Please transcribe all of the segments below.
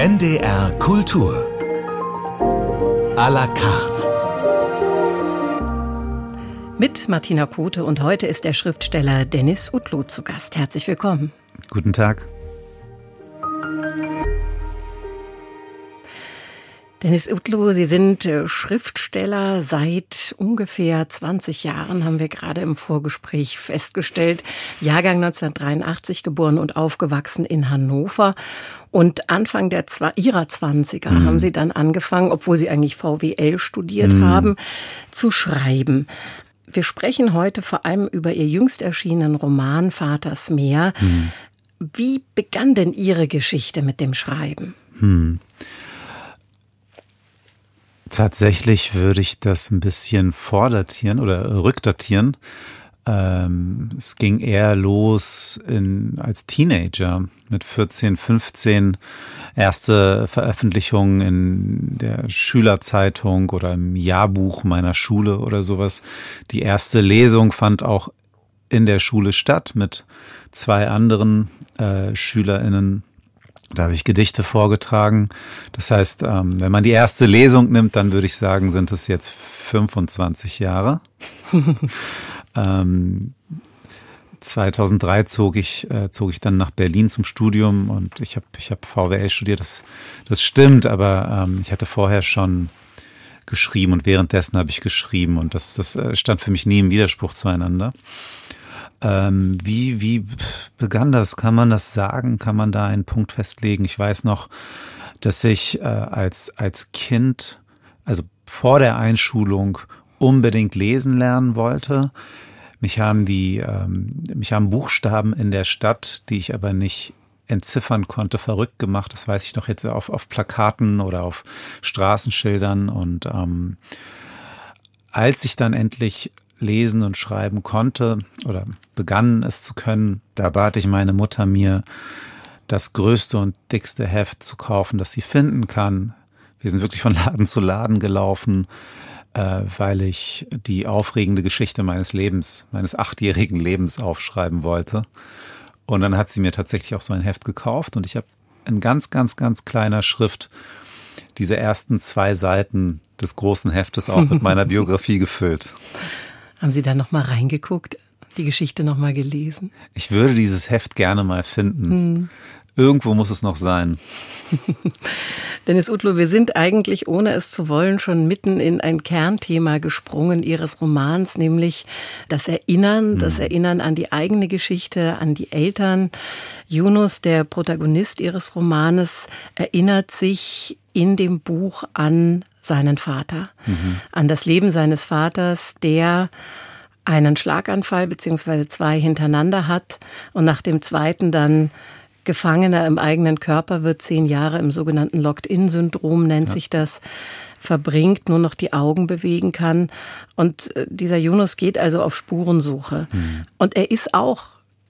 NDR Kultur. A la carte. Mit Martina Kote und heute ist der Schriftsteller Dennis Utlu zu Gast. Herzlich willkommen. Guten Tag. Dennis Utlu, Sie sind äh, Schriftsteller seit ungefähr 20 Jahren, haben wir gerade im Vorgespräch festgestellt. Jahrgang 1983 geboren und aufgewachsen in Hannover. Und Anfang der ihrer 20er mhm. haben Sie dann angefangen, obwohl Sie eigentlich VWL studiert mhm. haben, zu schreiben. Wir sprechen heute vor allem über Ihr jüngst erschienenen Roman Vaters Meer. Mhm. Wie begann denn Ihre Geschichte mit dem Schreiben? Tatsächlich würde ich das ein bisschen vordatieren oder rückdatieren. Ähm, es ging eher los in, als Teenager mit 14, 15. Erste Veröffentlichung in der Schülerzeitung oder im Jahrbuch meiner Schule oder sowas. Die erste Lesung fand auch in der Schule statt mit zwei anderen äh, SchülerInnen da habe ich Gedichte vorgetragen. Das heißt, ähm, wenn man die erste Lesung nimmt, dann würde ich sagen, sind es jetzt 25 Jahre. ähm, 2003 zog ich, äh, zog ich dann nach Berlin zum Studium und ich habe ich hab VWL studiert. Das, das stimmt, aber ähm, ich hatte vorher schon geschrieben und währenddessen habe ich geschrieben und das, das äh, stand für mich nie im Widerspruch zueinander. Ähm, wie, wie begann das? Kann man das sagen? Kann man da einen Punkt festlegen? Ich weiß noch, dass ich äh, als, als Kind, also vor der Einschulung, unbedingt lesen lernen wollte. Mich haben die, ähm, mich haben Buchstaben in der Stadt, die ich aber nicht entziffern konnte, verrückt gemacht. Das weiß ich noch jetzt auf, auf Plakaten oder auf Straßenschildern. Und ähm, als ich dann endlich lesen und schreiben konnte oder begann es zu können, da bat ich meine Mutter mir, das größte und dickste Heft zu kaufen, das sie finden kann. Wir sind wirklich von Laden zu Laden gelaufen, äh, weil ich die aufregende Geschichte meines Lebens, meines achtjährigen Lebens aufschreiben wollte. Und dann hat sie mir tatsächlich auch so ein Heft gekauft und ich habe in ganz, ganz, ganz kleiner Schrift diese ersten zwei Seiten des großen Heftes auch mit meiner Biografie gefüllt. Haben Sie da noch mal reingeguckt, die Geschichte noch mal gelesen? Ich würde dieses Heft gerne mal finden. Hm. Irgendwo muss es noch sein. Dennis Utlo, wir sind eigentlich, ohne es zu wollen, schon mitten in ein Kernthema gesprungen Ihres Romans, nämlich das Erinnern, das hm. Erinnern an die eigene Geschichte, an die Eltern. Yunus, der Protagonist Ihres Romanes, erinnert sich in dem Buch an seinen Vater, mhm. an das Leben seines Vaters, der einen Schlaganfall beziehungsweise zwei hintereinander hat und nach dem zweiten dann Gefangener im eigenen Körper wird, zehn Jahre im sogenannten Locked-In-Syndrom nennt ja. sich das, verbringt, nur noch die Augen bewegen kann. Und äh, dieser Yunus geht also auf Spurensuche. Mhm. Und er ist auch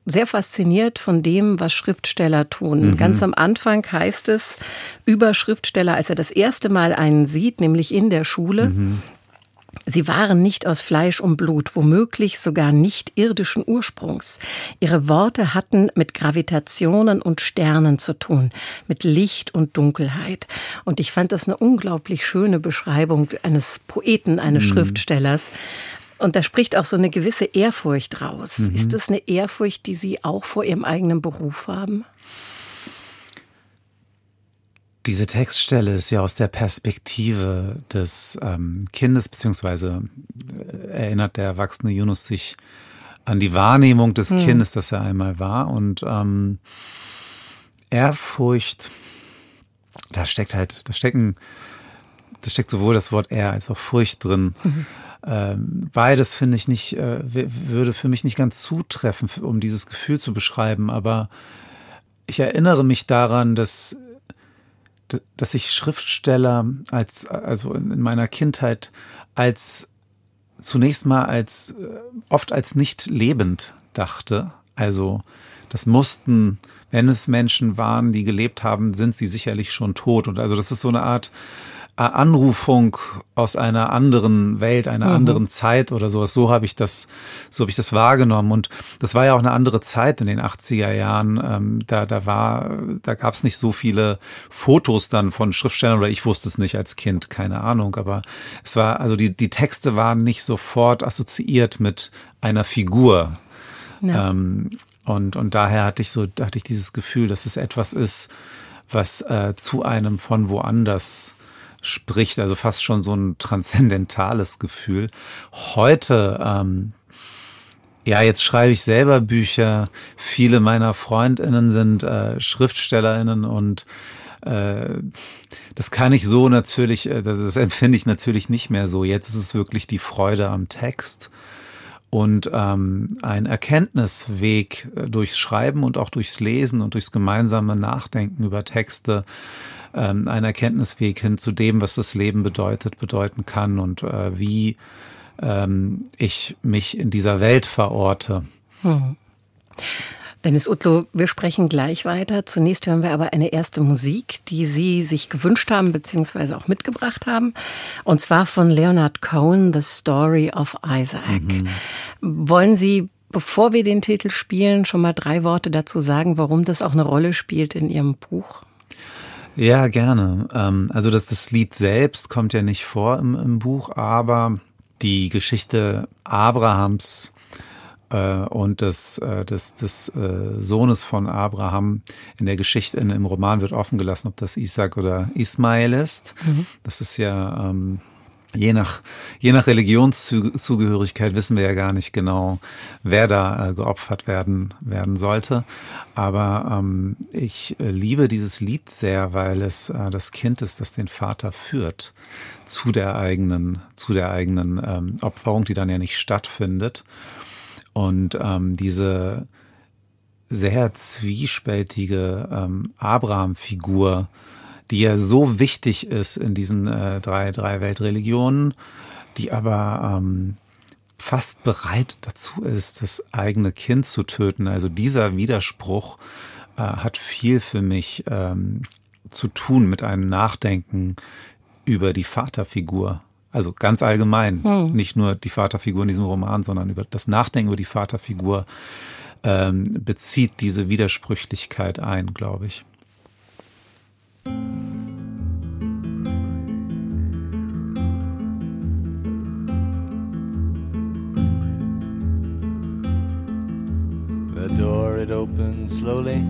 sehr fasziniert von dem, was Schriftsteller tun. Mhm. Ganz am Anfang heißt es über Schriftsteller, als er das erste Mal einen sieht, nämlich in der Schule. Mhm. Sie waren nicht aus Fleisch und Blut, womöglich sogar nicht irdischen Ursprungs. Ihre Worte hatten mit Gravitationen und Sternen zu tun, mit Licht und Dunkelheit. Und ich fand das eine unglaublich schöne Beschreibung eines Poeten, eines mhm. Schriftstellers. Und da spricht auch so eine gewisse Ehrfurcht raus. Mhm. Ist das eine Ehrfurcht, die Sie auch vor Ihrem eigenen Beruf haben? Diese Textstelle ist ja aus der Perspektive des ähm, Kindes, beziehungsweise äh, erinnert der erwachsene Yunus sich an die Wahrnehmung des hm. Kindes, das er einmal war. Und ähm, Ehrfurcht, da steckt halt, da stecken, da steckt sowohl das Wort Ehr als auch Furcht drin. Mhm. Ähm, beides finde ich nicht, äh, würde für mich nicht ganz zutreffen, um dieses Gefühl zu beschreiben. Aber ich erinnere mich daran, dass, dass ich Schriftsteller als, also in meiner Kindheit als zunächst mal als, äh, oft als nicht lebend dachte. Also, das mussten, wenn es Menschen waren, die gelebt haben, sind sie sicherlich schon tot. Und also, das ist so eine Art, Anrufung aus einer anderen Welt, einer mhm. anderen Zeit oder sowas. So habe ich das, so habe ich das wahrgenommen. Und das war ja auch eine andere Zeit in den 80er Jahren. Ähm, da, da war, da gab es nicht so viele Fotos dann von Schriftstellern oder ich wusste es nicht als Kind, keine Ahnung. Aber es war, also die, die Texte waren nicht sofort assoziiert mit einer Figur. Ja. Ähm, und, und daher hatte ich so, hatte ich dieses Gefühl, dass es etwas ist, was äh, zu einem von woanders spricht, also fast schon so ein transzendentales Gefühl. Heute, ähm, ja, jetzt schreibe ich selber Bücher. Viele meiner Freundinnen sind äh, Schriftstellerinnen und äh, das kann ich so natürlich, äh, das, das empfinde ich natürlich nicht mehr so. Jetzt ist es wirklich die Freude am Text und ähm, ein Erkenntnisweg äh, durchs Schreiben und auch durchs Lesen und durchs gemeinsame Nachdenken über Texte, ähm, ein Erkenntnisweg hin zu dem, was das Leben bedeutet, bedeuten kann und äh, wie ähm, ich mich in dieser Welt verorte. Hm. Dennis Utlo, wir sprechen gleich weiter. Zunächst hören wir aber eine erste Musik, die Sie sich gewünscht haben bzw. auch mitgebracht haben. Und zwar von Leonard Cohen, The Story of Isaac. Mhm. Wollen Sie, bevor wir den Titel spielen, schon mal drei Worte dazu sagen, warum das auch eine Rolle spielt in Ihrem Buch? Ja, gerne. Ähm, also das, das Lied selbst kommt ja nicht vor im, im Buch, aber die Geschichte Abrahams äh, und des, äh, des, des äh, Sohnes von Abraham in der Geschichte, in, im Roman wird offen gelassen, ob das Isaac oder Ismael ist. Mhm. Das ist ja ähm, Je nach, je nach Religionszugehörigkeit wissen wir ja gar nicht genau, wer da äh, geopfert werden, werden sollte. Aber ähm, ich äh, liebe dieses Lied sehr, weil es äh, das Kind ist, das den Vater führt zu der eigenen, zu der eigenen ähm, Opferung, die dann ja nicht stattfindet. Und ähm, diese sehr zwiespältige ähm, Abraham-Figur, die ja so wichtig ist in diesen äh, drei, drei Weltreligionen, die aber ähm, fast bereit dazu ist, das eigene Kind zu töten. Also dieser Widerspruch äh, hat viel für mich ähm, zu tun mit einem Nachdenken über die Vaterfigur also ganz allgemein, hm. nicht nur die Vaterfigur in diesem Roman, sondern über das Nachdenken über die Vaterfigur ähm, bezieht diese Widersprüchlichkeit ein, glaube ich. The door it opened slowly.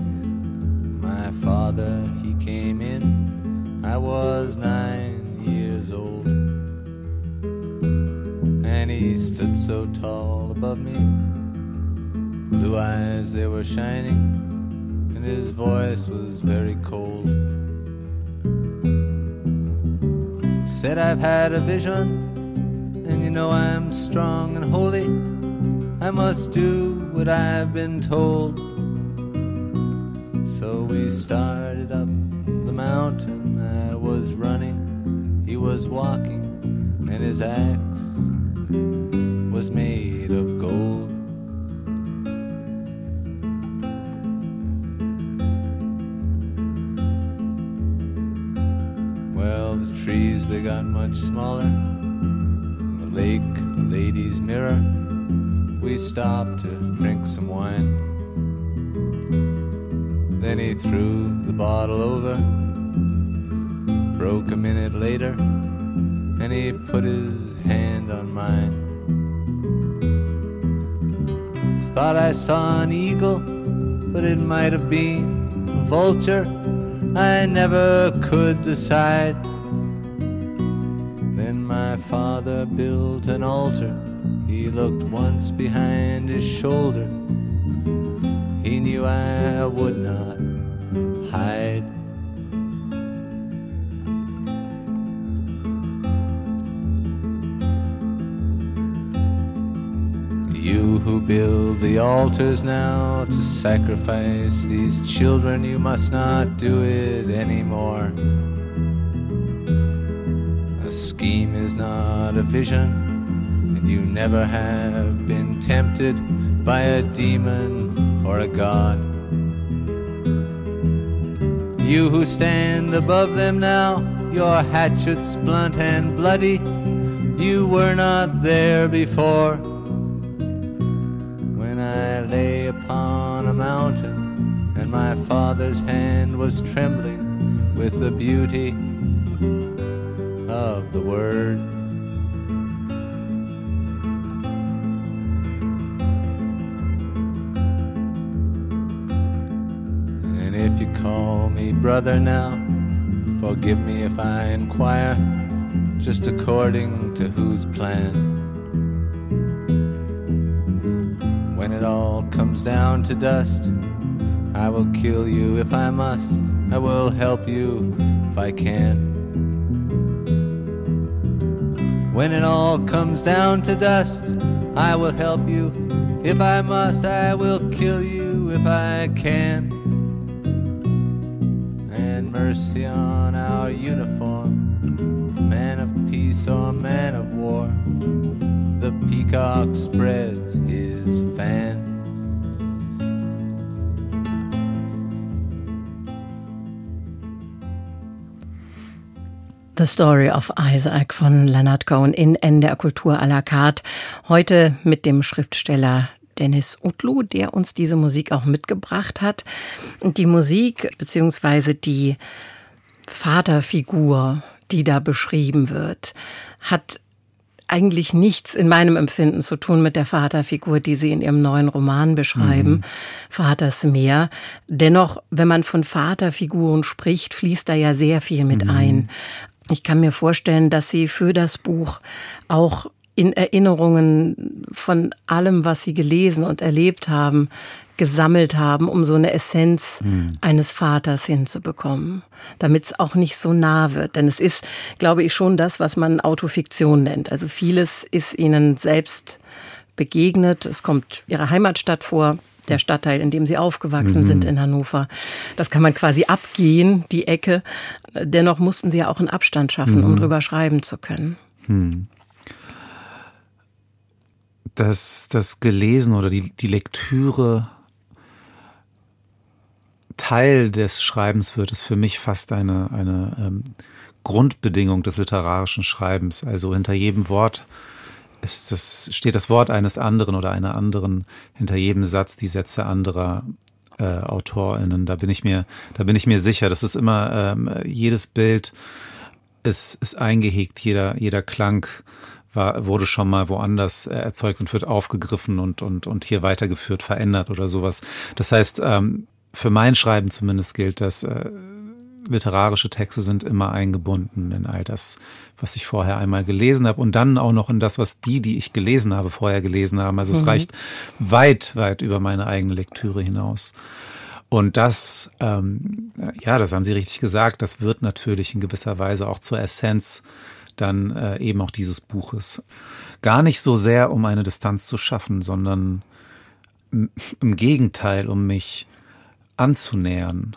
My father he came in. I was nine years old. And he stood so tall above me. Blue eyes, they were shining, and his voice was very cold. Said, I've had a vision, and you know I'm strong and holy. I must do what I've been told. So we started up the mountain. I was running, he was walking, and his axe was made of gold. Well, the trees they got much smaller. The lake, lady's mirror. We stopped to drink some wine. Then he threw the bottle over. Broke a minute later, and he put his hand on mine. Thought I saw an eagle, but it might have been a vulture. I never could decide. Then my father built an altar. He looked once behind his shoulder. He knew I would not hide. Build the altars now to sacrifice these children, you must not do it anymore. A scheme is not a vision, and you never have been tempted by a demon or a god. You who stand above them now your hatchets blunt and bloody. You were not there before. Upon a mountain and my father's hand was trembling with the beauty of the word. And if you call me brother now, forgive me if I inquire, just according to whose plan. It all comes down to dust, I will kill you if I must. I will help you if I can. When it all comes down to dust, I will help you. If I must, I will kill you if I can. And mercy on our uniform, man of peace or man of war. The peacock spreads his fan. The Story of Isaac von Leonard Cohen in NDR Kultur à la carte. Heute mit dem Schriftsteller Dennis Utlu, der uns diese Musik auch mitgebracht hat. Die Musik beziehungsweise die Vaterfigur, die da beschrieben wird, hat eigentlich nichts in meinem Empfinden zu tun mit der Vaterfigur, die Sie in Ihrem neuen Roman beschreiben, mhm. Vaters Meer. Dennoch, wenn man von Vaterfiguren spricht, fließt da ja sehr viel mit mhm. ein. Ich kann mir vorstellen, dass Sie für das Buch auch in Erinnerungen von allem, was Sie gelesen und erlebt haben, gesammelt haben, um so eine Essenz mhm. eines Vaters hinzubekommen, damit es auch nicht so nah wird. Denn es ist, glaube ich, schon das, was man Autofiktion nennt. Also vieles ist Ihnen selbst begegnet. Es kommt Ihre Heimatstadt vor, der Stadtteil, in dem sie aufgewachsen mhm. sind in Hannover. Das kann man quasi abgehen, die Ecke. Dennoch mussten sie ja auch einen Abstand schaffen, mhm. um drüber schreiben zu können. Mhm. Das, das Gelesen oder die, die Lektüre Teil des Schreibens wird, ist für mich fast eine, eine ähm, Grundbedingung des literarischen Schreibens. Also hinter jedem Wort ist das, steht das Wort eines anderen oder einer anderen, hinter jedem Satz die Sätze anderer äh, AutorInnen. Da bin ich mir, da bin ich mir sicher. Das ist immer, ähm, jedes Bild ist, ist eingehegt, jeder, jeder Klang war, wurde schon mal woanders äh, erzeugt und wird aufgegriffen und, und, und hier weitergeführt, verändert oder sowas. Das heißt, ähm, für mein Schreiben zumindest gilt, dass äh, literarische Texte sind immer eingebunden in all das, was ich vorher einmal gelesen habe und dann auch noch in das, was die, die ich gelesen habe, vorher gelesen haben. Also mhm. es reicht weit, weit über meine eigene Lektüre hinaus. Und das, ähm, ja, das haben Sie richtig gesagt, das wird natürlich in gewisser Weise auch zur Essenz dann äh, eben auch dieses Buches. Gar nicht so sehr, um eine Distanz zu schaffen, sondern im Gegenteil, um mich anzunähern,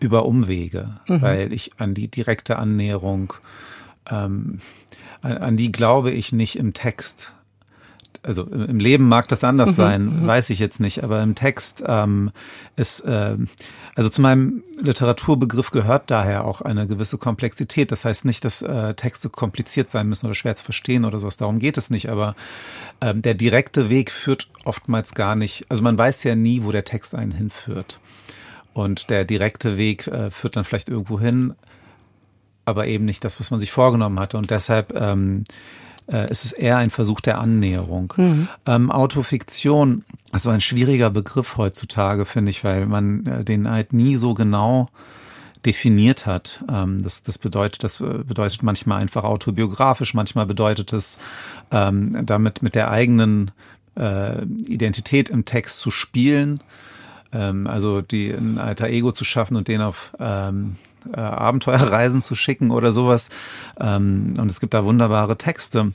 über Umwege, mhm. weil ich an die direkte Annäherung, ähm, an, an, die glaube ich nicht im Text. Also im Leben mag das anders mhm. sein, mhm. weiß ich jetzt nicht, aber im Text ähm, ist, äh, also zu meinem Literaturbegriff gehört daher auch eine gewisse Komplexität. Das heißt nicht, dass äh, Texte kompliziert sein müssen oder schwer zu verstehen oder sowas. Darum geht es nicht. Aber ähm, der direkte Weg führt oftmals gar nicht. Also man weiß ja nie, wo der Text einen hinführt. Und der direkte Weg äh, führt dann vielleicht irgendwo hin, aber eben nicht das, was man sich vorgenommen hatte. Und deshalb ähm, äh, ist es eher ein Versuch der Annäherung. Mhm. Ähm, Autofiktion ist so ein schwieriger Begriff heutzutage, finde ich, weil man äh, den halt nie so genau definiert hat. Ähm, das, das bedeutet, das bedeutet manchmal einfach autobiografisch, manchmal bedeutet es ähm, damit mit der eigenen äh, Identität im Text zu spielen ähm, also die ein alter Ego zu schaffen und den auf ähm, äh, Abenteuerreisen zu schicken oder sowas. Ähm, und es gibt da wunderbare Texte.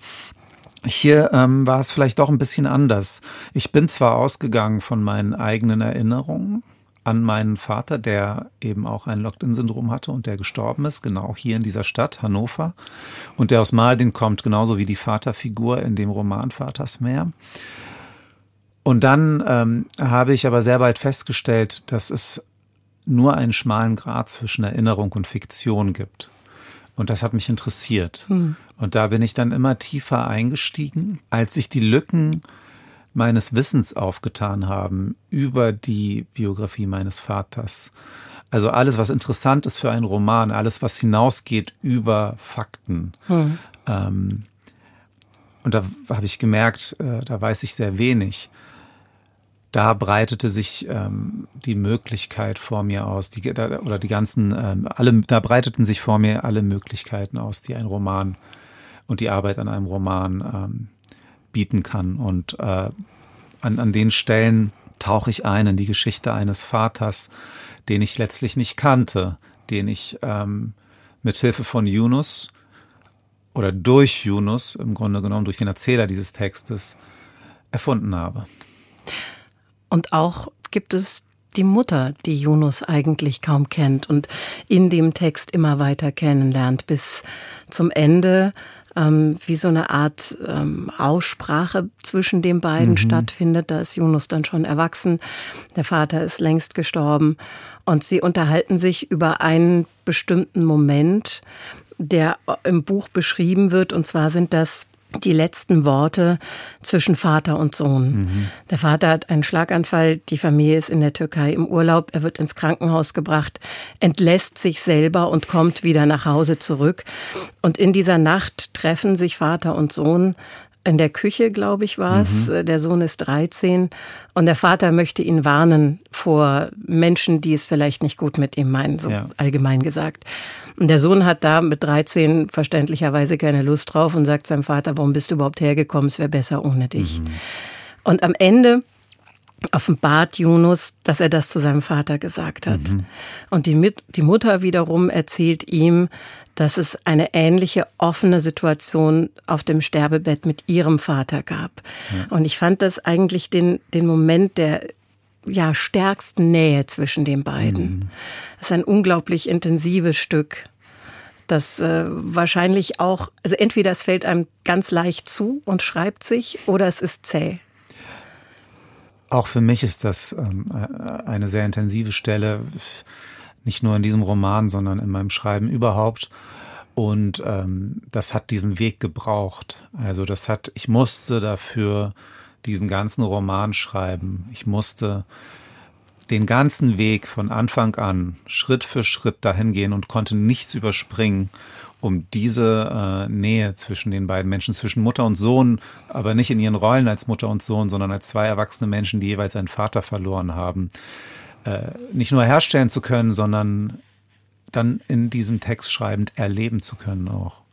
Hier ähm, war es vielleicht doch ein bisschen anders. Ich bin zwar ausgegangen von meinen eigenen Erinnerungen an meinen Vater, der eben auch ein Locked-in-Syndrom hatte und der gestorben ist, genau hier in dieser Stadt, Hannover. Und der aus Maldin kommt, genauso wie die Vaterfigur in dem Roman Vaters Meer. Und dann ähm, habe ich aber sehr bald festgestellt, dass es nur einen schmalen Grad zwischen Erinnerung und Fiktion gibt. Und das hat mich interessiert. Hm. Und da bin ich dann immer tiefer eingestiegen, als sich die Lücken meines Wissens aufgetan haben über die Biografie meines Vaters. Also alles, was interessant ist für einen Roman, alles, was hinausgeht über Fakten. Hm. Ähm, und da habe ich gemerkt, äh, da weiß ich sehr wenig. Da breitete sich ähm, die Möglichkeit vor mir aus, die, oder die ganzen, ähm, alle, da breiteten sich vor mir alle Möglichkeiten aus, die ein Roman und die Arbeit an einem Roman ähm, bieten kann. Und äh, an, an den Stellen tauche ich ein in die Geschichte eines Vaters, den ich letztlich nicht kannte, den ich ähm, mit Hilfe von Yunus oder durch Yunus, im Grunde genommen durch den Erzähler dieses Textes, erfunden habe. Und auch gibt es die Mutter, die Yunus eigentlich kaum kennt und in dem Text immer weiter kennenlernt, bis zum Ende ähm, wie so eine Art ähm, Aussprache zwischen den beiden mhm. stattfindet. Da ist Yunus dann schon erwachsen, der Vater ist längst gestorben und sie unterhalten sich über einen bestimmten Moment, der im Buch beschrieben wird. Und zwar sind das die letzten Worte zwischen Vater und Sohn. Mhm. Der Vater hat einen Schlaganfall, die Familie ist in der Türkei im Urlaub, er wird ins Krankenhaus gebracht, entlässt sich selber und kommt wieder nach Hause zurück. Und in dieser Nacht treffen sich Vater und Sohn in der Küche, glaube ich, war es. Mhm. Der Sohn ist 13 und der Vater möchte ihn warnen vor Menschen, die es vielleicht nicht gut mit ihm meinen, so ja. allgemein gesagt. Und der Sohn hat da mit 13 verständlicherweise keine Lust drauf und sagt seinem Vater, warum bist du überhaupt hergekommen? Es wäre besser ohne dich. Mhm. Und am Ende offenbart Yunus, dass er das zu seinem Vater gesagt hat. Mhm. Und die, die Mutter wiederum erzählt ihm, dass es eine ähnliche offene Situation auf dem Sterbebett mit ihrem Vater gab. Ja. Und ich fand das eigentlich den, den Moment der ja, stärksten Nähe zwischen den beiden. Mhm. Das ist ein unglaublich intensives Stück, das äh, wahrscheinlich auch, also entweder es fällt einem ganz leicht zu und schreibt sich oder es ist zäh. Auch für mich ist das ähm, eine sehr intensive Stelle nicht nur in diesem Roman, sondern in meinem Schreiben überhaupt. Und ähm, das hat diesen Weg gebraucht. Also das hat, ich musste dafür diesen ganzen Roman schreiben. Ich musste den ganzen Weg von Anfang an Schritt für Schritt dahin gehen und konnte nichts überspringen, um diese äh, Nähe zwischen den beiden Menschen, zwischen Mutter und Sohn, aber nicht in ihren Rollen als Mutter und Sohn, sondern als zwei erwachsene Menschen, die jeweils einen Vater verloren haben, äh, nicht nur herstellen zu können, sondern dann in diesem Text schreibend erleben zu können auch.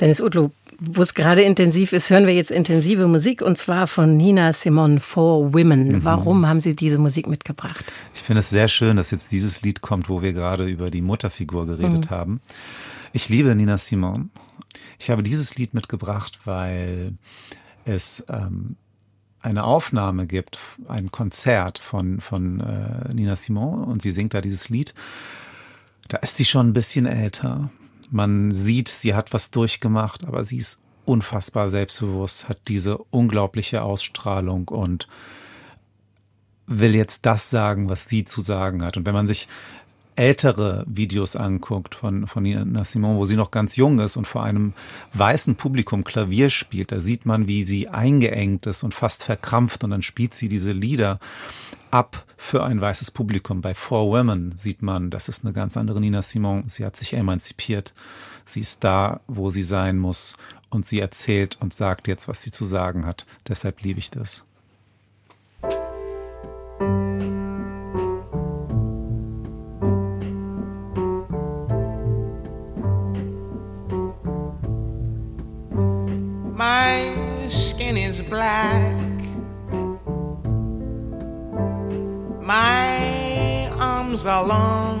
Dennis Utlu, wo es gerade intensiv ist, hören wir jetzt intensive Musik und zwar von Nina Simon For Women. Mhm. Warum haben Sie diese Musik mitgebracht? Ich finde es sehr schön, dass jetzt dieses Lied kommt, wo wir gerade über die Mutterfigur geredet mhm. haben. Ich liebe Nina Simon. Ich habe dieses Lied mitgebracht, weil es ähm, eine Aufnahme gibt, ein Konzert von, von äh, Nina Simon und sie singt da dieses Lied. Da ist sie schon ein bisschen älter. Man sieht, sie hat was durchgemacht, aber sie ist unfassbar selbstbewusst, hat diese unglaubliche Ausstrahlung und will jetzt das sagen, was sie zu sagen hat. Und wenn man sich ältere Videos anguckt von, von Nina Simon, wo sie noch ganz jung ist und vor einem weißen Publikum Klavier spielt, da sieht man, wie sie eingeengt ist und fast verkrampft und dann spielt sie diese Lieder ab für ein weißes Publikum. Bei Four Women sieht man, das ist eine ganz andere Nina Simon. Sie hat sich emanzipiert. Sie ist da, wo sie sein muss und sie erzählt und sagt jetzt, was sie zu sagen hat. Deshalb liebe ich das. black. Long.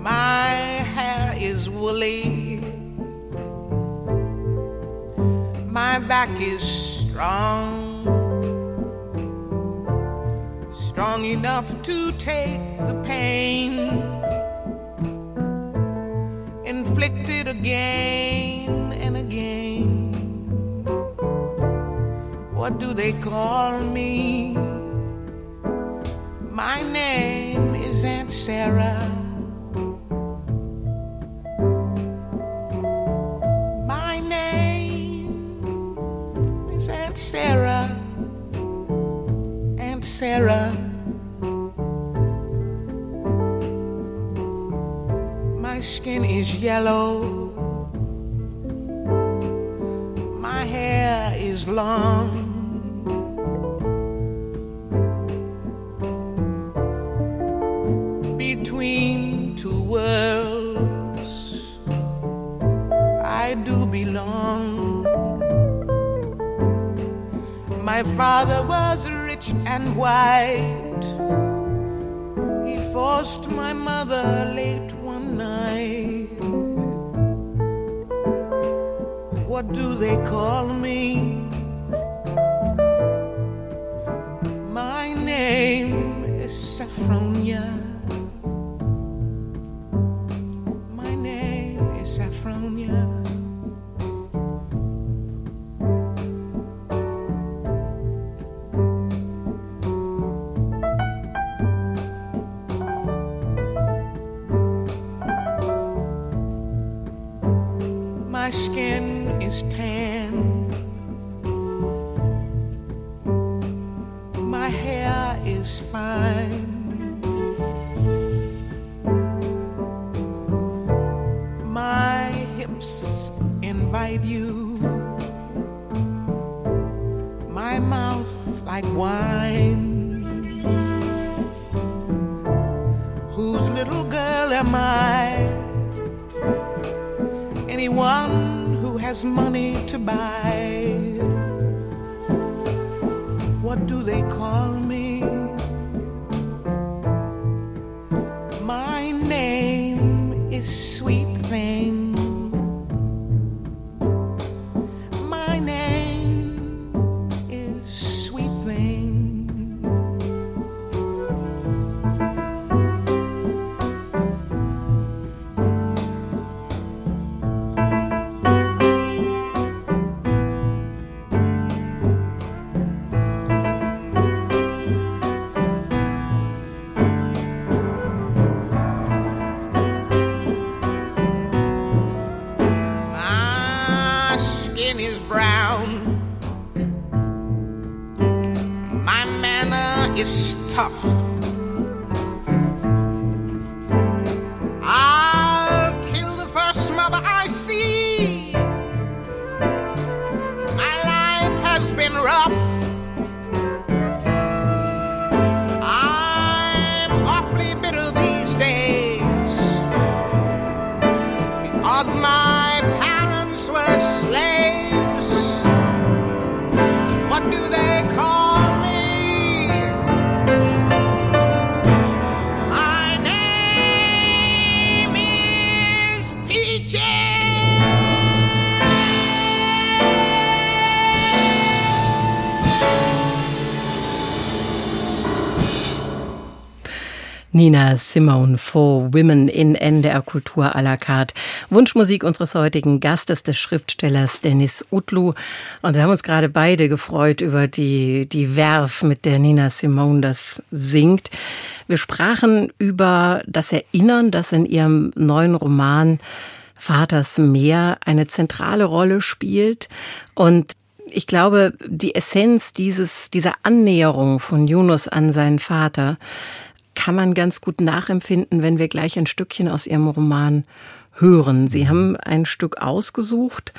My hair is woolly. My back is strong. Strong enough to take the pain inflicted again What do they call me? My name is Aunt Sarah. My name is Aunt Sarah. Aunt Sarah. My skin is yellow. My hair is long. Am I? anyone who has money to buy. What do they call me? Nina Simone for Women in NDR Kultur à la carte. Wunschmusik unseres heutigen Gastes, des Schriftstellers Dennis Utlu. Und wir haben uns gerade beide gefreut über die, die Werf, mit der Nina Simone das singt. Wir sprachen über das Erinnern, das in ihrem neuen Roman Vaters Meer eine zentrale Rolle spielt. Und ich glaube, die Essenz dieses, dieser Annäherung von Yunus an seinen Vater kann man ganz gut nachempfinden, wenn wir gleich ein Stückchen aus Ihrem Roman hören. Sie haben ein Stück ausgesucht.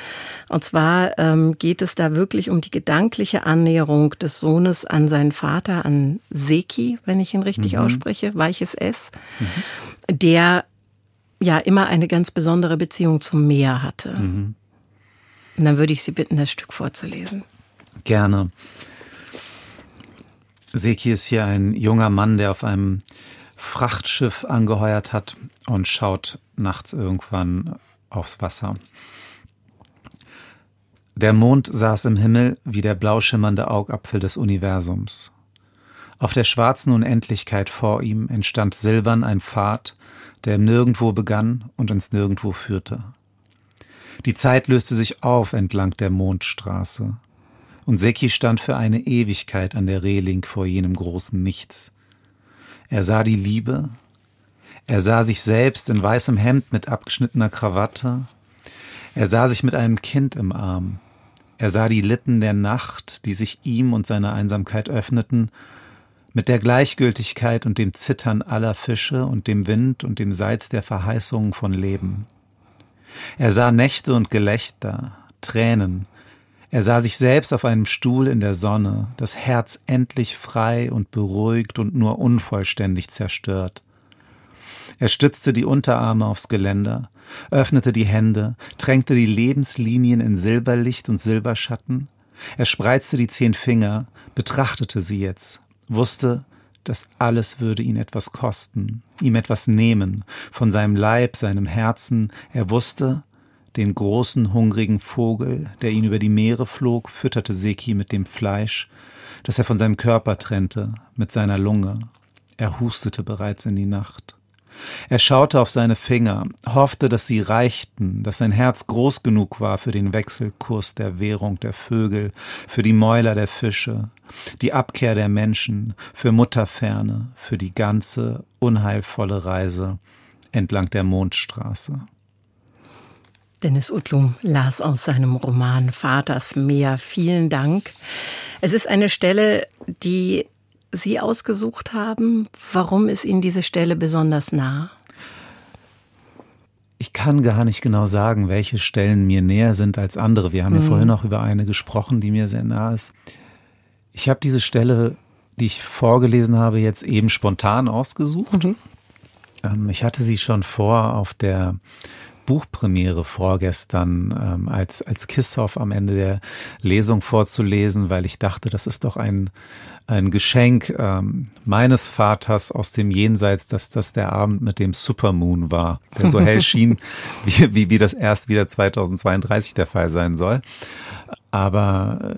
Und zwar ähm, geht es da wirklich um die gedankliche Annäherung des Sohnes an seinen Vater, an Seki, wenn ich ihn richtig Mhm. ausspreche, weiches S, der ja immer eine ganz besondere Beziehung zum Meer hatte. Mhm. Und dann würde ich Sie bitten, das Stück vorzulesen. Gerne. Seki ist hier ein junger Mann, der auf einem Frachtschiff angeheuert hat und schaut nachts irgendwann aufs Wasser. Der Mond saß im Himmel wie der blau schimmernde Augapfel des Universums. Auf der schwarzen Unendlichkeit vor ihm entstand silbern ein Pfad, der im Nirgendwo begann und ins Nirgendwo führte. Die Zeit löste sich auf entlang der Mondstraße, und Seki stand für eine Ewigkeit an der Reling vor jenem großen Nichts. Er sah die Liebe. Er sah sich selbst in weißem Hemd mit abgeschnittener Krawatte. Er sah sich mit einem Kind im Arm. Er sah die Lippen der Nacht, die sich ihm und seiner Einsamkeit öffneten, mit der Gleichgültigkeit und dem Zittern aller Fische und dem Wind und dem Salz der Verheißungen von Leben. Er sah Nächte und Gelächter, Tränen, er sah sich selbst auf einem Stuhl in der Sonne, das Herz endlich frei und beruhigt und nur unvollständig zerstört. Er stützte die Unterarme aufs Geländer, öffnete die Hände, tränkte die Lebenslinien in Silberlicht und Silberschatten. Er spreizte die zehn Finger, betrachtete sie jetzt, wusste, das alles würde ihn etwas kosten, ihm etwas nehmen, von seinem Leib, seinem Herzen. Er wusste, den großen, hungrigen Vogel, der ihn über die Meere flog, fütterte Seki mit dem Fleisch, das er von seinem Körper trennte, mit seiner Lunge. Er hustete bereits in die Nacht. Er schaute auf seine Finger, hoffte, dass sie reichten, dass sein Herz groß genug war für den Wechselkurs der Währung der Vögel, für die Mäuler der Fische, die Abkehr der Menschen, für Mutterferne, für die ganze unheilvolle Reise entlang der Mondstraße. Dennis Utlum las aus seinem Roman Vaters Meer. Vielen Dank. Es ist eine Stelle, die Sie ausgesucht haben. Warum ist Ihnen diese Stelle besonders nah? Ich kann gar nicht genau sagen, welche Stellen mir näher sind als andere. Wir haben mhm. ja vorhin auch über eine gesprochen, die mir sehr nah ist. Ich habe diese Stelle, die ich vorgelesen habe, jetzt eben spontan ausgesucht. Mhm. Ähm, ich hatte sie schon vor auf der Buchpremiere vorgestern ähm, als, als Kissoff am Ende der Lesung vorzulesen, weil ich dachte, das ist doch ein, ein Geschenk ähm, meines Vaters aus dem Jenseits, dass das der Abend mit dem Supermoon war, der so hell schien, wie, wie, wie das erst wieder 2032 der Fall sein soll. Aber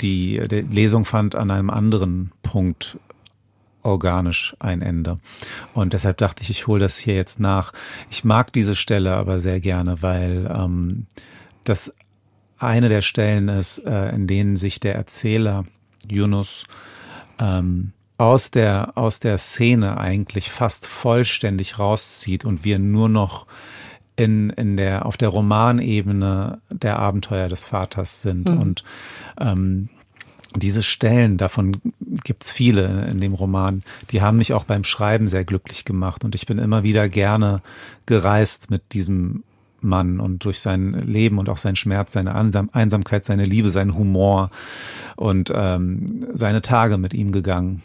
die, die Lesung fand an einem anderen Punkt organisch ein Ende. Und deshalb dachte ich, ich hole das hier jetzt nach. Ich mag diese Stelle aber sehr gerne, weil ähm, das eine der Stellen ist, äh, in denen sich der Erzähler Yunus ähm, aus der, aus der Szene eigentlich fast vollständig rauszieht und wir nur noch in, in der, auf der Romanebene der Abenteuer des Vaters sind. Mhm. Und ähm, diese Stellen, davon gibt's viele in dem Roman, die haben mich auch beim Schreiben sehr glücklich gemacht. Und ich bin immer wieder gerne gereist mit diesem Mann und durch sein Leben und auch sein Schmerz, seine Ansam Einsamkeit, seine Liebe, seinen Humor und ähm, seine Tage mit ihm gegangen.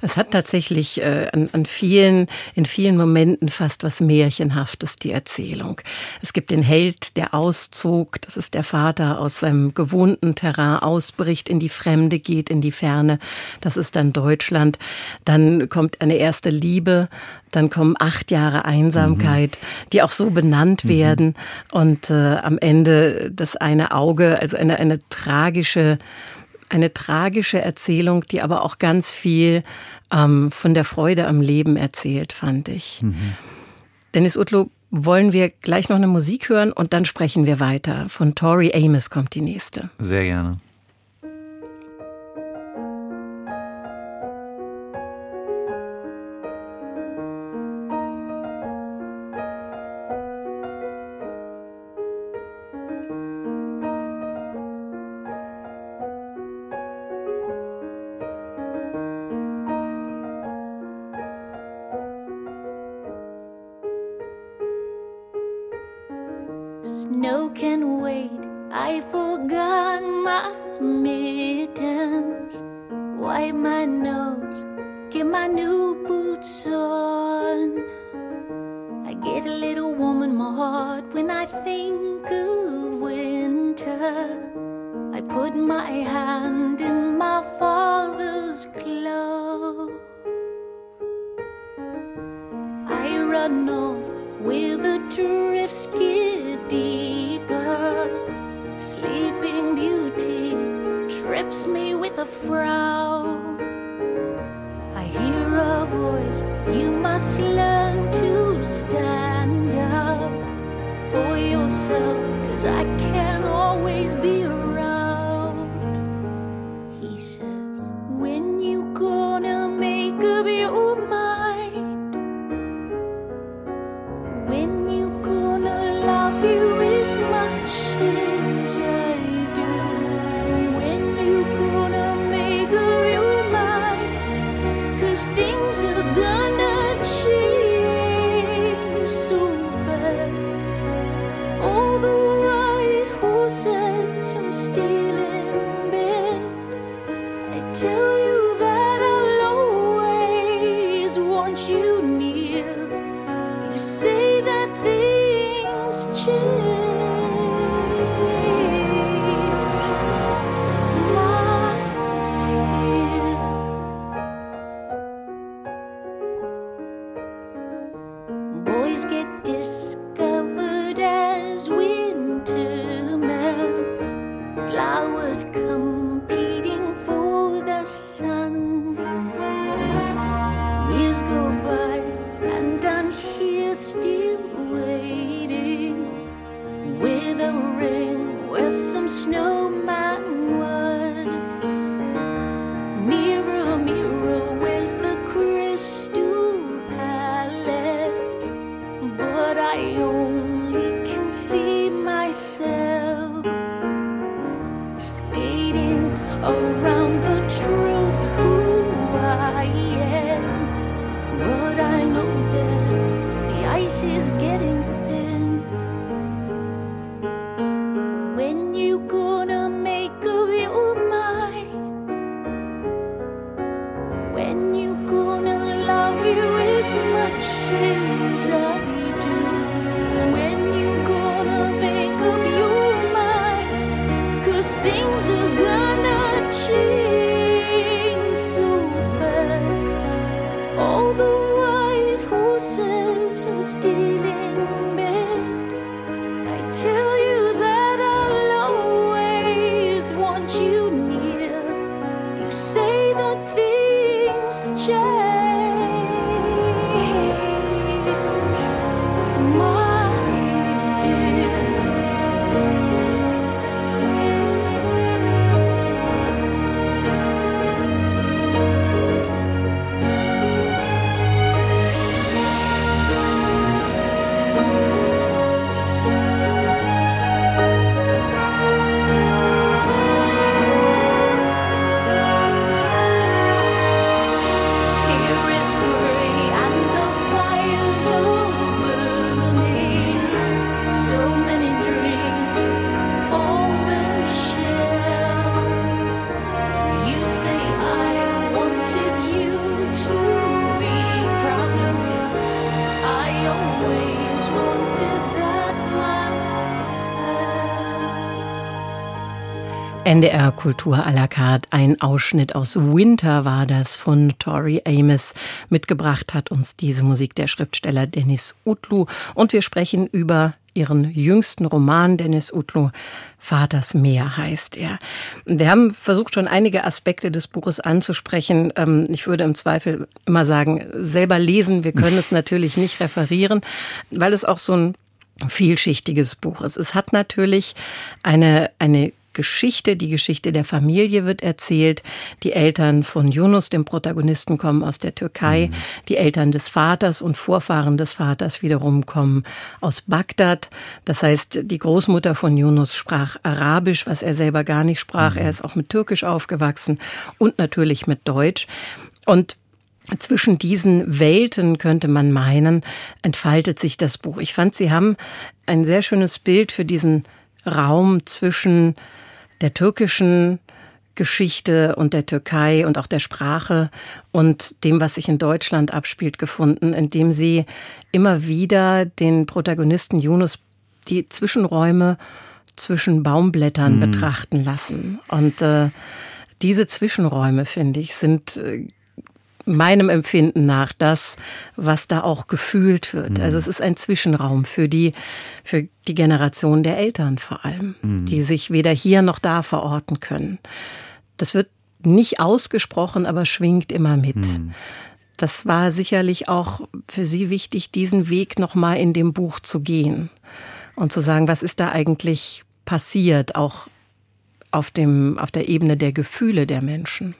Es hat tatsächlich äh, an, an vielen, in vielen Momenten fast was Märchenhaftes, die Erzählung. Es gibt den Held, der auszog, das ist der Vater aus seinem gewohnten Terrain ausbricht, in die Fremde geht, in die Ferne. Das ist dann Deutschland. Dann kommt eine erste Liebe, dann kommen acht Jahre Einsamkeit, mhm. die auch so benannt mhm. werden. Und äh, am Ende das eine Auge, also eine, eine tragische eine tragische Erzählung, die aber auch ganz viel ähm, von der Freude am Leben erzählt, fand ich. Mhm. Dennis Utlo, wollen wir gleich noch eine Musik hören und dann sprechen wir weiter. Von Tori Amos kommt die nächste. Sehr gerne. Gonna love you as much as I Kultur à la carte. Ein Ausschnitt aus Winter war das von Tori Amos. Mitgebracht hat uns diese Musik der Schriftsteller Dennis Utlu. Und wir sprechen über ihren jüngsten Roman, Dennis Utlu. Vaters Meer heißt er. Wir haben versucht, schon einige Aspekte des Buches anzusprechen. Ähm, Ich würde im Zweifel immer sagen, selber lesen. Wir können es natürlich nicht referieren, weil es auch so ein vielschichtiges Buch ist. Es hat natürlich eine, eine Geschichte, die Geschichte der Familie wird erzählt. Die Eltern von Yunus, dem Protagonisten, kommen aus der Türkei. Die Eltern des Vaters und Vorfahren des Vaters wiederum kommen aus Bagdad. Das heißt, die Großmutter von Yunus sprach Arabisch, was er selber gar nicht sprach. Er ist auch mit Türkisch aufgewachsen und natürlich mit Deutsch. Und zwischen diesen Welten könnte man meinen, entfaltet sich das Buch. Ich fand, Sie haben ein sehr schönes Bild für diesen Raum zwischen der türkischen Geschichte und der Türkei und auch der Sprache und dem, was sich in Deutschland abspielt, gefunden, indem sie immer wieder den Protagonisten Yunus die Zwischenräume zwischen Baumblättern betrachten lassen. Und äh, diese Zwischenräume, finde ich, sind äh, meinem Empfinden nach das, was da auch gefühlt wird. Also es ist ein Zwischenraum für die, für die Generation der Eltern vor allem, die sich weder hier noch da verorten können. Das wird nicht ausgesprochen, aber schwingt immer mit. Das war sicherlich auch für Sie wichtig, diesen Weg nochmal in dem Buch zu gehen und zu sagen, was ist da eigentlich passiert, auch auf dem, auf der Ebene der Gefühle der Menschen.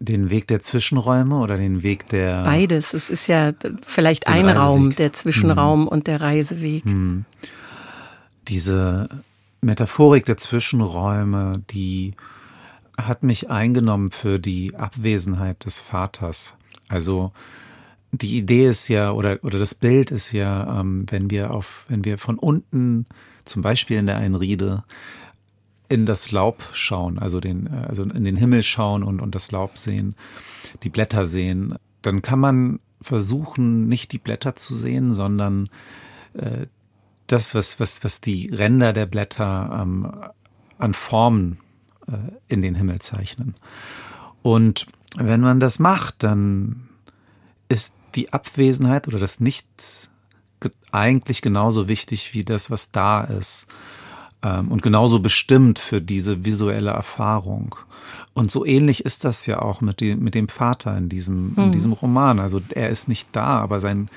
Den Weg der Zwischenräume oder den Weg der. Beides. Es ist ja vielleicht ein Reiseweg. Raum, der Zwischenraum und der Reiseweg. diese Metaphorik der Zwischenräume, die hat mich eingenommen für die Abwesenheit des Vaters. Also die Idee ist ja, oder, oder das Bild ist ja, ähm, wenn wir auf, wenn wir von unten, zum Beispiel in der Einriede, in das Laub schauen, also den, äh, also in den Himmel schauen und, und das Laub sehen, die Blätter sehen, dann kann man versuchen, nicht die Blätter zu sehen, sondern äh, das, was, was, was die Ränder der Blätter ähm, an Formen äh, in den Himmel zeichnen. Und wenn man das macht, dann ist die Abwesenheit oder das Nichts ge- eigentlich genauso wichtig wie das, was da ist. Ähm, und genauso bestimmt für diese visuelle Erfahrung. Und so ähnlich ist das ja auch mit dem, mit dem Vater in diesem, in diesem Roman. Also er ist nicht da, aber sein,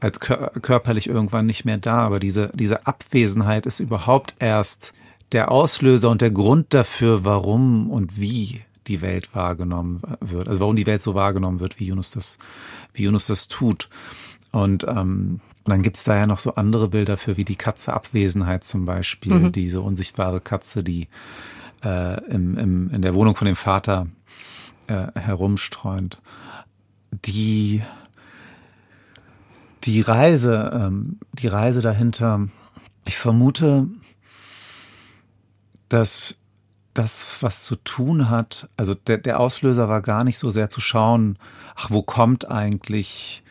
als kör körperlich irgendwann nicht mehr da. Aber diese, diese Abwesenheit ist überhaupt erst der Auslöser und der Grund dafür, warum und wie die Welt wahrgenommen wird. Also warum die Welt so wahrgenommen wird, wie Yunus das, wie Yunus das tut. Und ähm, dann gibt's da ja noch so andere Bilder für, wie die Katze Abwesenheit zum Beispiel, diese unsichtbare Katze, die äh, im, im, in der Wohnung von dem Vater äh, herumstreunt. Die, die Reise, ähm, die Reise dahinter, ich vermute, dass das, was zu tun hat, also der, der Auslöser war gar nicht so sehr zu schauen, ach, wo kommt eigentlich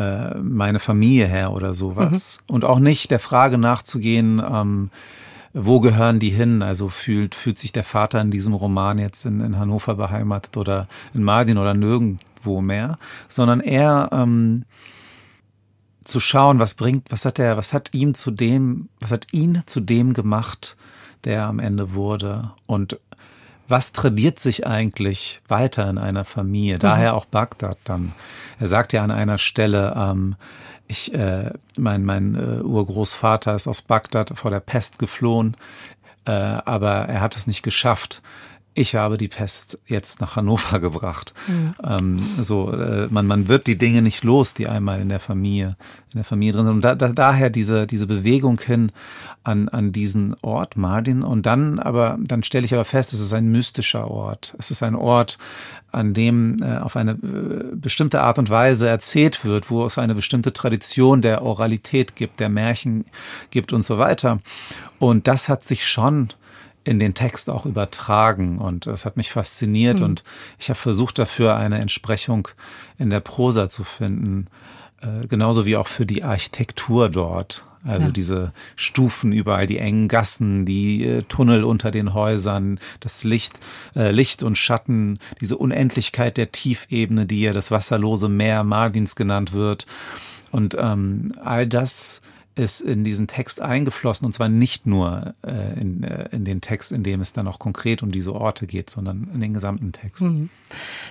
äh, meine Familie her oder sowas. Mhm. Und auch nicht der Frage nachzugehen, ähm, wo gehören die hin? Also fühlt, fühlt sich der Vater in diesem Roman jetzt in, in Hannover beheimatet oder in Mardin oder nirgendwo mehr, sondern eher ähm, zu schauen, was bringt, was hat er, was hat ihm zu dem, was hat ihn zu dem gemacht, der am Ende wurde und was tradiert sich eigentlich weiter in einer Familie? Mhm. Daher auch Bagdad dann. Er sagt ja an einer Stelle, ähm, ich, äh, mein, mein äh, Urgroßvater ist aus Bagdad vor der Pest geflohen, äh, aber er hat es nicht geschafft, ich habe die Pest jetzt nach Hannover gebracht. Mhm. Ähm, so, äh, man, man wird die Dinge nicht los, die einmal in der Familie, in der Familie drin sind. Und da, da, daher diese, diese Bewegung hin an, an diesen Ort, Mardin. Und dann aber, dann stelle ich aber fest, es ist ein mystischer Ort. Es ist ein Ort, an dem äh, auf eine äh, bestimmte Art und Weise erzählt wird, wo es eine bestimmte Tradition der Oralität gibt, der Märchen gibt und so weiter. Und das hat sich schon in den Text auch übertragen. Und das hat mich fasziniert. Mhm. Und ich habe versucht, dafür eine Entsprechung in der Prosa zu finden. Äh, genauso wie auch für die Architektur dort. Also ja. diese Stufen überall, die engen Gassen, die äh, Tunnel unter den Häusern, das Licht, äh, Licht und Schatten, diese Unendlichkeit der Tiefebene, die ja das wasserlose Meer Mardins genannt wird. Und ähm, all das ist in diesen Text eingeflossen und zwar nicht nur äh, in, äh, in den Text, in dem es dann auch konkret um diese Orte geht, sondern in den gesamten Text. Mhm.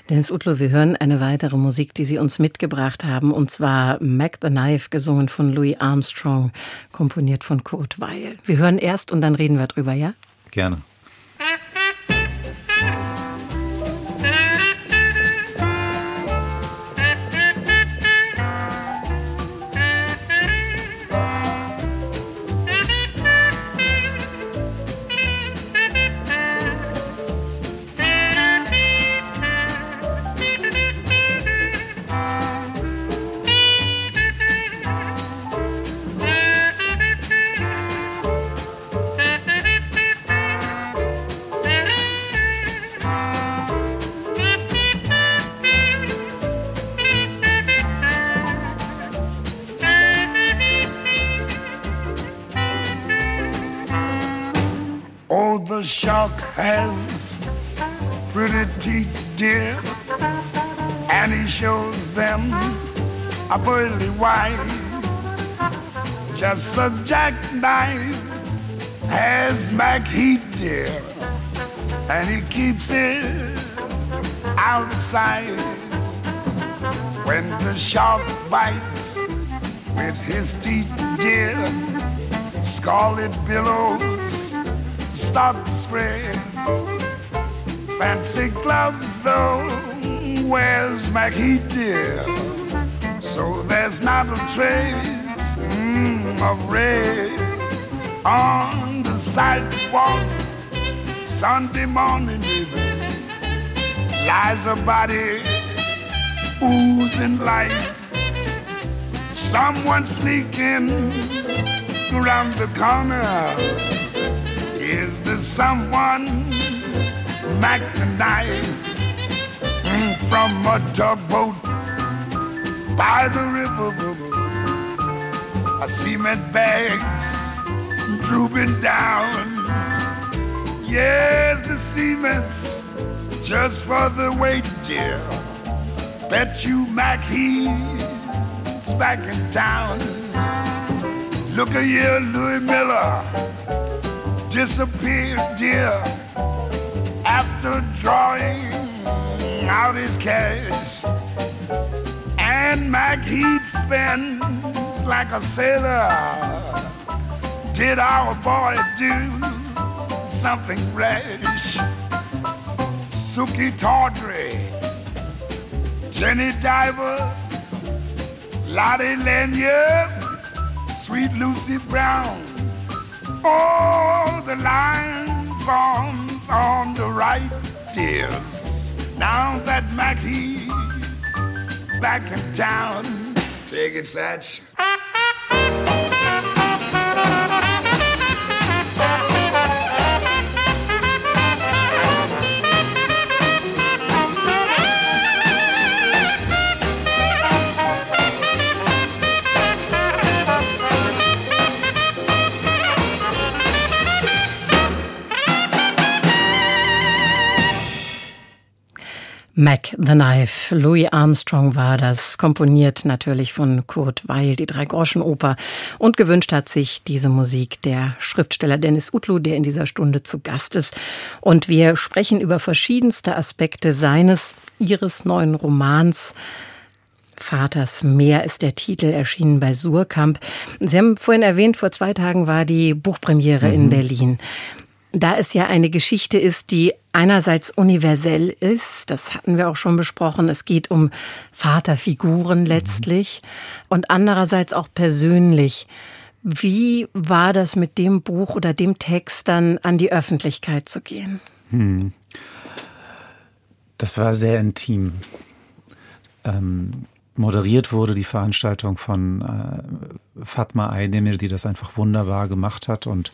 Dennis Utlo, wir hören eine weitere Musik, die Sie uns mitgebracht haben, und zwar Mac the Knife, gesungen von Louis Armstrong, komponiert von Kurt Weil. Wir hören erst und dann reden wir drüber, ja? Gerne. Teeth, dear, and he shows them a pearly white. Just a jackknife has Mac Heat, dear, and he keeps it out of sight. When the shark bites with his teeth, dear, scarlet billows start to spread. Fancy gloves, though, where's Mackie dear? So there's not a trace mm, of red on the sidewalk. Sunday morning, baby, lies a body oozing life. Someone sneaking around the corner is there someone The knife mm, from a tugboat by the river? I cement bags drooping down. Yes, the cement's just for the weight, dear. Bet you Mac he's back in town. Look a here, Louis Miller disappeared, dear, after drawing out his cash. And Mac Heat spends like a sailor. Did our boy do something rash? Suki Tawdry, Jenny Diver, Lottie Lanyard, Sweet Lucy Brown. Oh, the line on the right, dears. Now that Mackie's back in town. Take it, Satch. Mac the Knife. Louis Armstrong war das, komponiert natürlich von Kurt Weil, die Drei-Groschen-Oper. Und gewünscht hat sich diese Musik der Schriftsteller Dennis Utlu, der in dieser Stunde zu Gast ist. Und wir sprechen über verschiedenste Aspekte seines, ihres neuen Romans. Vaters Meer ist der Titel, erschienen bei Surkamp. Sie haben vorhin erwähnt, vor zwei Tagen war die Buchpremiere mhm. in Berlin. Da es ja eine Geschichte ist, die einerseits universell ist, das hatten wir auch schon besprochen, es geht um Vaterfiguren letztlich, mhm. und andererseits auch persönlich. Wie war das mit dem Buch oder dem Text dann an die Öffentlichkeit zu gehen? Hm. Das war sehr intim. Ähm, moderiert wurde die Veranstaltung von äh, Fatma Aydemir, die das einfach wunderbar gemacht hat und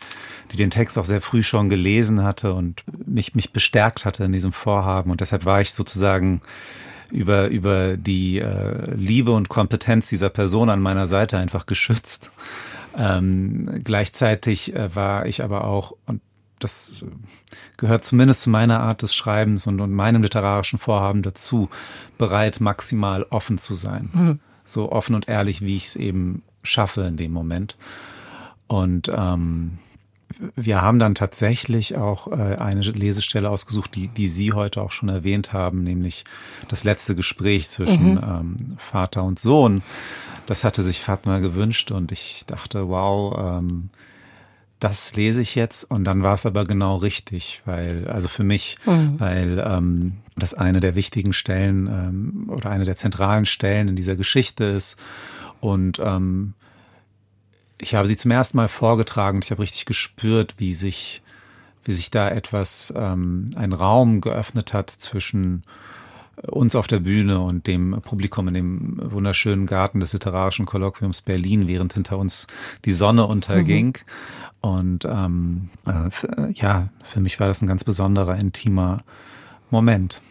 die den Text auch sehr früh schon gelesen hatte und mich, mich bestärkt hatte in diesem Vorhaben. Und deshalb war ich sozusagen über, über die äh, Liebe und Kompetenz dieser Person an meiner Seite einfach geschützt. Ähm, gleichzeitig äh, war ich aber auch, und das gehört zumindest zu meiner Art des Schreibens und, und meinem literarischen Vorhaben dazu, bereit, maximal offen zu sein. Mhm. So offen und ehrlich, wie ich es eben schaffe in dem Moment. Und ähm, wir haben dann tatsächlich auch äh, eine Lesestelle ausgesucht, die, die Sie heute auch schon erwähnt haben, nämlich das letzte Gespräch zwischen mhm. ähm, Vater und Sohn. Das hatte sich Fatma gewünscht und ich dachte, wow, ähm, das lese ich jetzt und dann war es aber genau richtig, weil, also für mich, mhm. weil ähm, das eine der wichtigen Stellen ähm, oder eine der zentralen Stellen in dieser Geschichte ist. Und ähm, ich habe sie zum ersten Mal vorgetragen und ich habe richtig gespürt, wie sich, wie sich da etwas, ähm, ein Raum geöffnet hat zwischen uns auf der Bühne und dem Publikum in dem wunderschönen Garten des Literarischen Kolloquiums Berlin, während hinter uns die Sonne unterging. Mhm. Und ähm, äh, ja, für mich war das ein ganz besonderer, intimer Moment.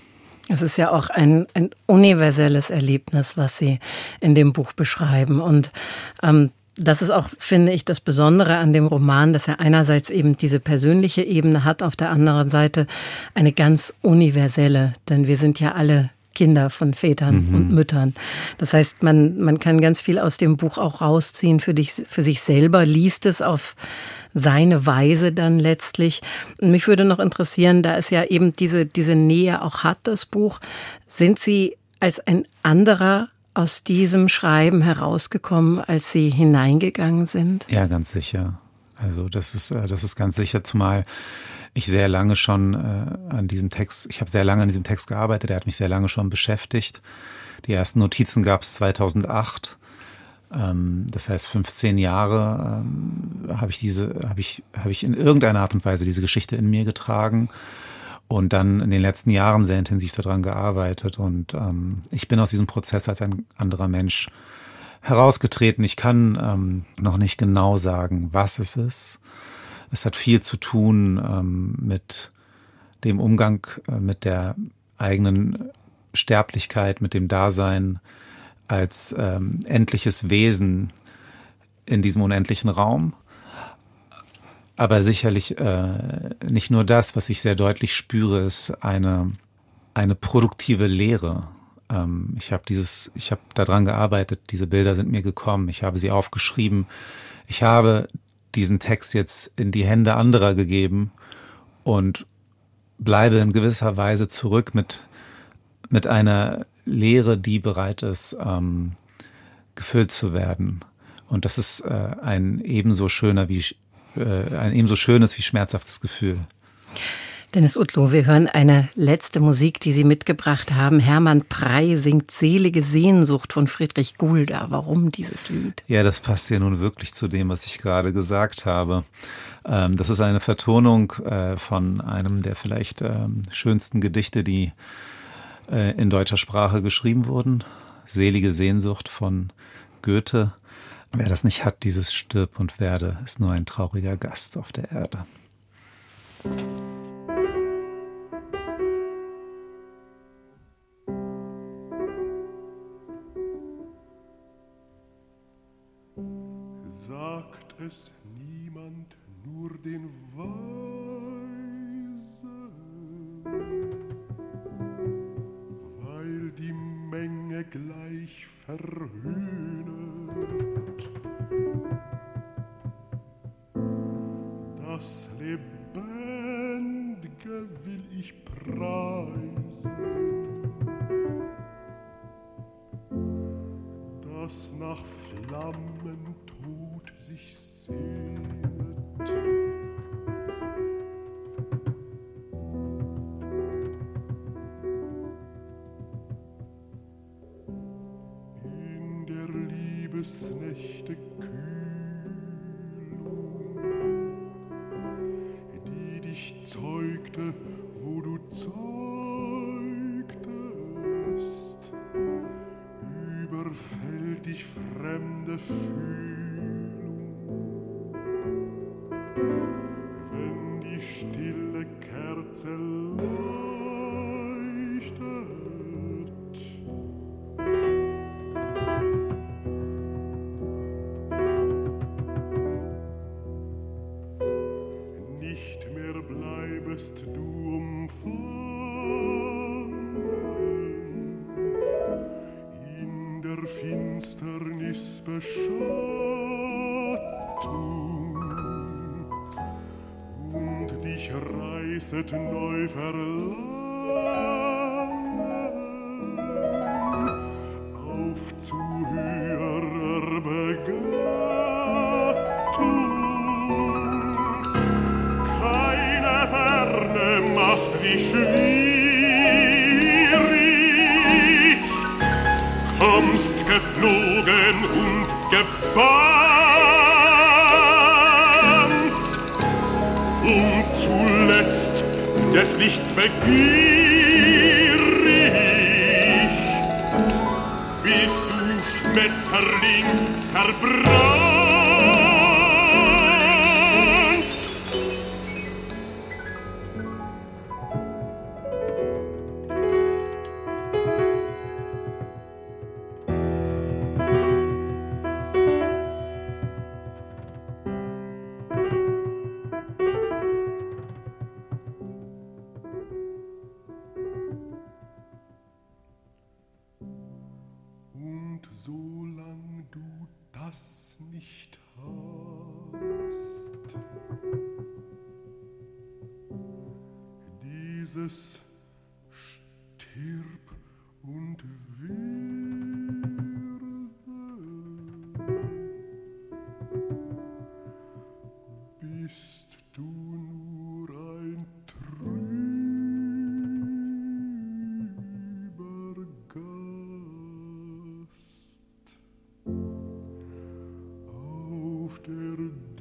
Es ist ja auch ein, ein universelles Erlebnis, was Sie in dem Buch beschreiben. Und ähm, das ist auch, finde ich, das Besondere an dem Roman, dass er einerseits eben diese persönliche Ebene hat, auf der anderen Seite eine ganz universelle. Denn wir sind ja alle Kinder von Vätern mhm. und Müttern. Das heißt, man, man kann ganz viel aus dem Buch auch rausziehen für, dich, für sich selber, liest es auf seine Weise dann letztlich. Mich würde noch interessieren, da es ja eben diese, diese Nähe auch hat, das Buch, sind Sie als ein anderer aus diesem Schreiben herausgekommen, als Sie hineingegangen sind? Ja, ganz sicher. Also das ist, äh, das ist ganz sicher, zumal ich sehr lange schon äh, an diesem Text, ich habe sehr lange an diesem Text gearbeitet, er hat mich sehr lange schon beschäftigt. Die ersten Notizen gab es 2008. Ähm, das heißt, 15 Jahre ähm, habe ich diese, habe ich, habe ich in irgendeiner Art und Weise diese Geschichte in mir getragen und dann in den letzten Jahren sehr intensiv daran gearbeitet. Und ähm, ich bin aus diesem Prozess als ein anderer Mensch herausgetreten. Ich kann ähm, noch nicht genau sagen, was es ist. Es hat viel zu tun ähm, mit dem Umgang äh, mit der eigenen Sterblichkeit, mit dem Dasein als ähm, endliches Wesen in diesem unendlichen Raum. Aber sicherlich äh, nicht nur das, was ich sehr deutlich spüre, ist eine, eine produktive Lehre. Ähm, ich habe dieses, ich habe daran gearbeitet, diese Bilder sind mir gekommen, ich habe sie aufgeschrieben, ich habe diesen Text jetzt in die Hände anderer gegeben und bleibe in gewisser Weise zurück mit, mit einer Lehre, die bereit ist, ähm, gefüllt zu werden. Und das ist äh, ein ebenso schöner wie äh, ein ebenso schönes wie schmerzhaftes Gefühl. Dennis Utlo, wir hören eine letzte Musik, die Sie mitgebracht haben. Hermann Prey singt Selige Sehnsucht von Friedrich Gulda. Warum dieses Lied? Ja, das passt ja nun wirklich zu dem, was ich gerade gesagt habe. Ähm, das ist eine Vertonung äh, von einem der vielleicht ähm, schönsten Gedichte, die äh, in deutscher Sprache geschrieben wurden. Selige Sehnsucht von Goethe. Wer das nicht hat, dieses stirb und werde, ist nur ein trauriger Gast auf der Erde. es niemand, nur den Weisen, mich reißet neu verlangen. after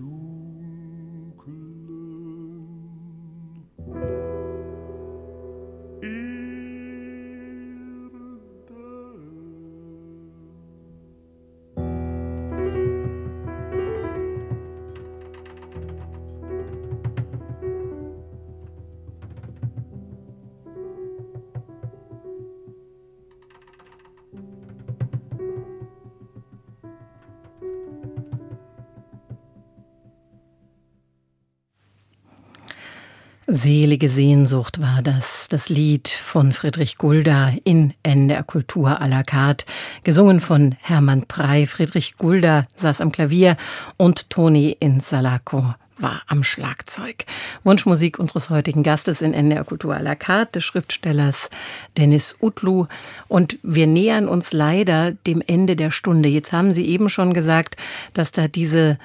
Selige Sehnsucht war das, das Lied von Friedrich Gulda in NDR Kultur à la carte, gesungen von Hermann Prey. Friedrich Gulda saß am Klavier und Toni Insalaco war am Schlagzeug. Wunschmusik unseres heutigen Gastes in NDR Kultur à la carte, des Schriftstellers Dennis Utlu. Und wir nähern uns leider dem Ende der Stunde. Jetzt haben Sie eben schon gesagt, dass da diese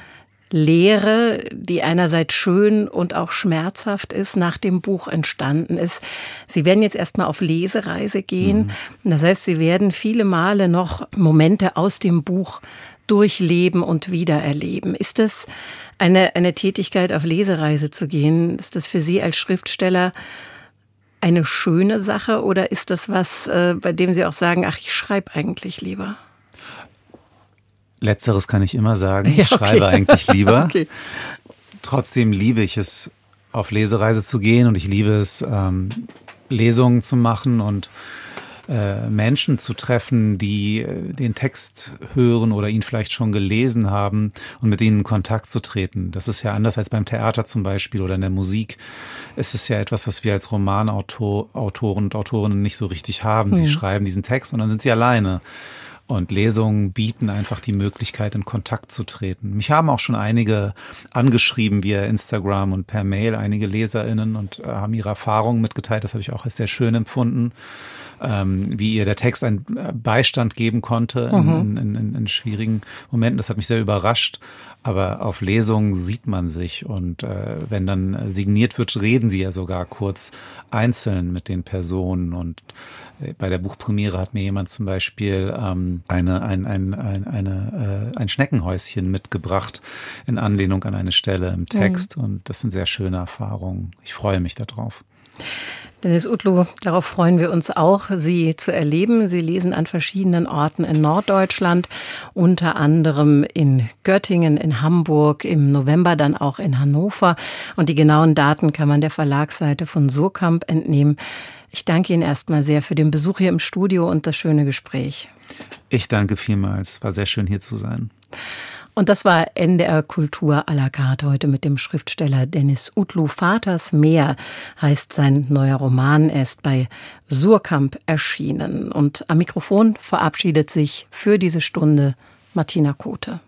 Lehre, die einerseits schön und auch schmerzhaft ist, nach dem Buch entstanden ist. Sie werden jetzt erstmal auf Lesereise gehen. Mhm. Das heißt, Sie werden viele Male noch Momente aus dem Buch durchleben und wiedererleben. Ist das eine, eine Tätigkeit, auf Lesereise zu gehen? Ist das für Sie als Schriftsteller eine schöne Sache oder ist das was, äh, bei dem Sie auch sagen, ach, ich schreibe eigentlich lieber? Letzteres kann ich immer sagen. Ich ja, okay. schreibe eigentlich lieber. okay. Trotzdem liebe ich es, auf Lesereise zu gehen und ich liebe es, ähm, Lesungen zu machen und äh, Menschen zu treffen, die äh, den Text hören oder ihn vielleicht schon gelesen haben und mit ihnen in Kontakt zu treten. Das ist ja anders als beim Theater zum Beispiel oder in der Musik. Es ist ja etwas, was wir als Romanautoren und Autorinnen nicht so richtig haben. Sie mhm. schreiben diesen Text und dann sind sie alleine. Und Lesungen bieten einfach die Möglichkeit, in Kontakt zu treten. Mich haben auch schon einige angeschrieben via Instagram und per Mail, einige LeserInnen und äh, haben ihre Erfahrungen mitgeteilt. Das habe ich auch als sehr schön empfunden ähm, wie ihr der Text einen äh, Beistand geben konnte in, mhm. in, in, in, schwierigen Momenten. Das hat mich sehr überrascht. Aber auf Lesungen sieht man sich und äh, wenn dann signiert wird, reden sie ja sogar kurz einzeln mit den Personen und bei der Buchpremiere hat mir jemand zum Beispiel ähm, eine, ein, ein, ein, eine, äh, ein Schneckenhäuschen mitgebracht in Anlehnung an eine Stelle im Text. Mhm. Und das sind sehr schöne Erfahrungen. Ich freue mich darauf. Dennis Utlu, darauf freuen wir uns auch, Sie zu erleben. Sie lesen an verschiedenen Orten in Norddeutschland, unter anderem in Göttingen, in Hamburg, im November dann auch in Hannover. Und die genauen Daten kann man der Verlagsseite von Surkamp entnehmen. Ich danke Ihnen erstmal sehr für den Besuch hier im Studio und das schöne Gespräch. Ich danke vielmals. War sehr schön hier zu sein. Und das war NDR Kultur à la carte heute mit dem Schriftsteller Dennis Utlu. Vaters Meer heißt sein neuer Roman. Er ist bei Surkamp erschienen. Und am Mikrofon verabschiedet sich für diese Stunde Martina Kote.